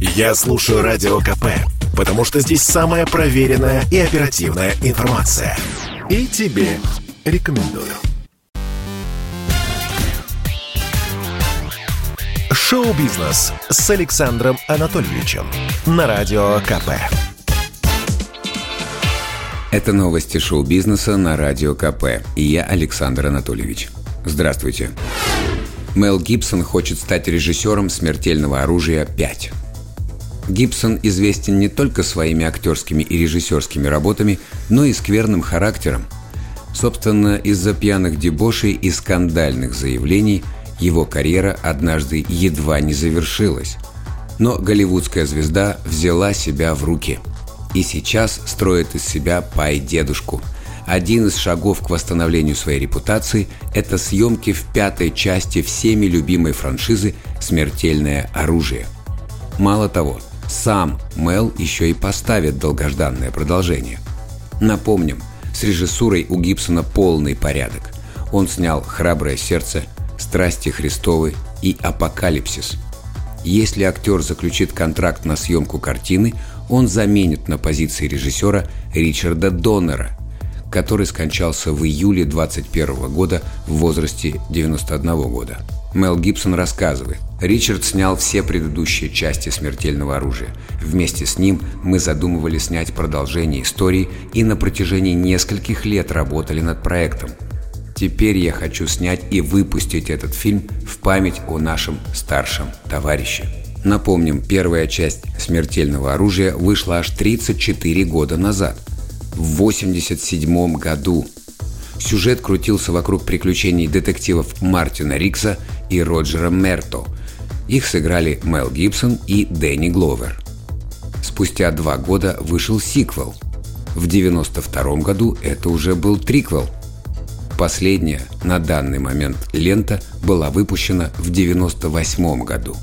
Я слушаю Радио КП, потому что здесь самая проверенная и оперативная информация. И тебе рекомендую. Шоу-бизнес с Александром Анатольевичем на Радио КП. Это новости шоу-бизнеса на Радио КП. И я Александр Анатольевич. Здравствуйте. Мел Гибсон хочет стать режиссером «Смертельного оружия 5». Гибсон известен не только своими актерскими и режиссерскими работами, но и скверным характером. Собственно, из-за пьяных дебошей и скандальных заявлений его карьера однажды едва не завершилась. Но голливудская звезда взяла себя в руки. И сейчас строит из себя пай-дедушку. Один из шагов к восстановлению своей репутации – это съемки в пятой части всеми любимой франшизы «Смертельное оружие». Мало того, сам Мел еще и поставит долгожданное продолжение. Напомним, с режиссурой у Гибсона полный порядок. Он снял «Храброе сердце», «Страсти Христовы» и «Апокалипсис». Если актер заключит контракт на съемку картины, он заменит на позиции режиссера Ричарда Доннера, который скончался в июле 21 года в возрасте 91 года. Мел Гибсон рассказывает. Ричард снял все предыдущие части «Смертельного оружия». Вместе с ним мы задумывали снять продолжение истории и на протяжении нескольких лет работали над проектом. Теперь я хочу снять и выпустить этот фильм в память о нашем старшем товарище. Напомним, первая часть «Смертельного оружия» вышла аж 34 года назад, в 1987 году. Сюжет крутился вокруг приключений детективов Мартина Рикса и Роджера Мерто. Их сыграли Мел Гибсон и Дэнни Гловер. Спустя два года вышел сиквел. В 1992 году это уже был триквел. Последняя, на данный момент, лента была выпущена в 1998 году.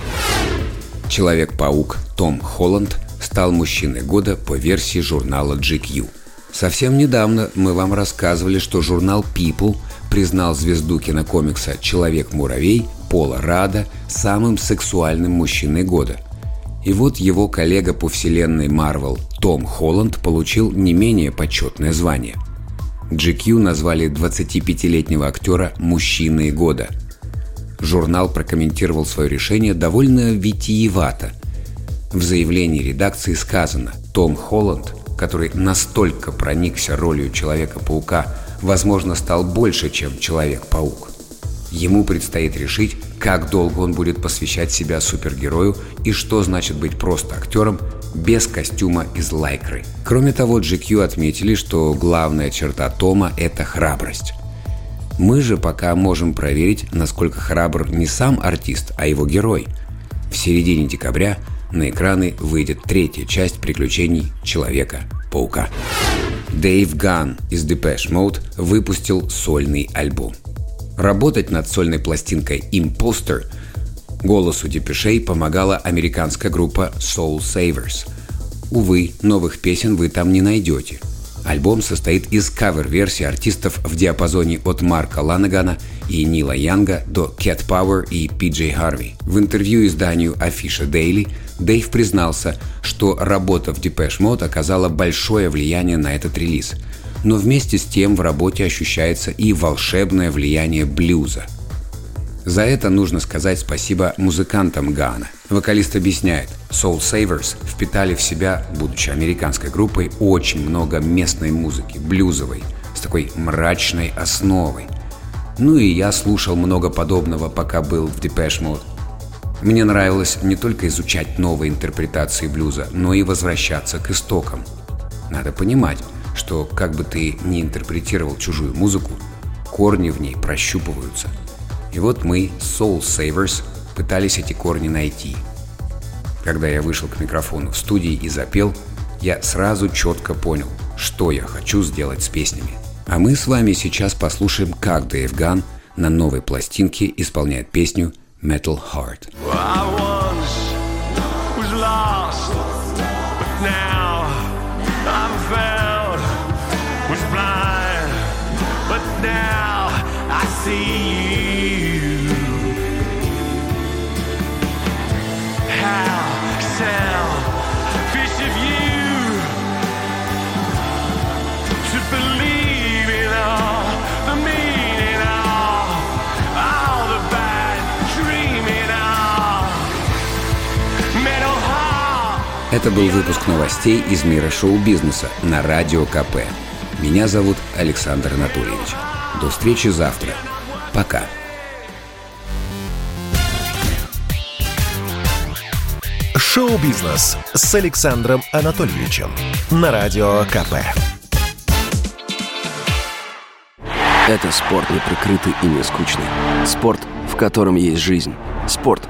Человек-паук Том Холланд стал мужчиной года по версии журнала GQ. Совсем недавно мы вам рассказывали, что журнал People признал звезду кинокомикса «Человек-муравей» Пола Рада самым сексуальным мужчиной года. И вот его коллега по вселенной Марвел Том Холланд получил не менее почетное звание. GQ назвали 25-летнего актера «мужчиной года». Журнал прокомментировал свое решение довольно витиевато. В заявлении редакции сказано «Том Холланд который настолько проникся ролью Человека-паука, возможно, стал больше, чем Человек-паук. Ему предстоит решить, как долго он будет посвящать себя супергерою и что значит быть просто актером без костюма из лайкры. Кроме того, GQ отметили, что главная черта Тома – это храбрость. Мы же пока можем проверить, насколько храбр не сам артист, а его герой. В середине декабря – на экраны выйдет третья часть приключений Человека-паука. Дэйв Ган из Depeche Mode выпустил сольный альбом. Работать над сольной пластинкой Imposter голосу Депешей помогала американская группа Soul Savers. Увы, новых песен вы там не найдете – Альбом состоит из кавер-версий артистов в диапазоне от Марка Ланагана и Нила Янга до Cat Power и Пиджей Харви. В интервью изданию Афиша Daily Дэйв признался, что работа в Depeche Mode оказала большое влияние на этот релиз. Но вместе с тем в работе ощущается и волшебное влияние блюза – за это нужно сказать спасибо музыкантам Гана. Вокалист объясняет, Soul Savers впитали в себя, будучи американской группой, очень много местной музыки, блюзовой, с такой мрачной основой. Ну и я слушал много подобного, пока был в Depeche Mode. Мне нравилось не только изучать новые интерпретации блюза, но и возвращаться к истокам. Надо понимать, что как бы ты ни интерпретировал чужую музыку, корни в ней прощупываются – и вот мы, Soul Savers, пытались эти корни найти. Когда я вышел к микрофону в студии и запел, я сразу четко понял, что я хочу сделать с песнями. А мы с вами сейчас послушаем, как Дэйв Ган на новой пластинке исполняет песню Metal Heart. see how Это был выпуск новостей из мира шоу-бизнеса на Радио КП. Меня зовут Александр Анатольевич. До встречи завтра. Пока. Шоу-бизнес с Александром Анатольевичем на Радио КП. Это спорт неприкрытый и не скучный. Спорт, в котором есть жизнь. Спорт,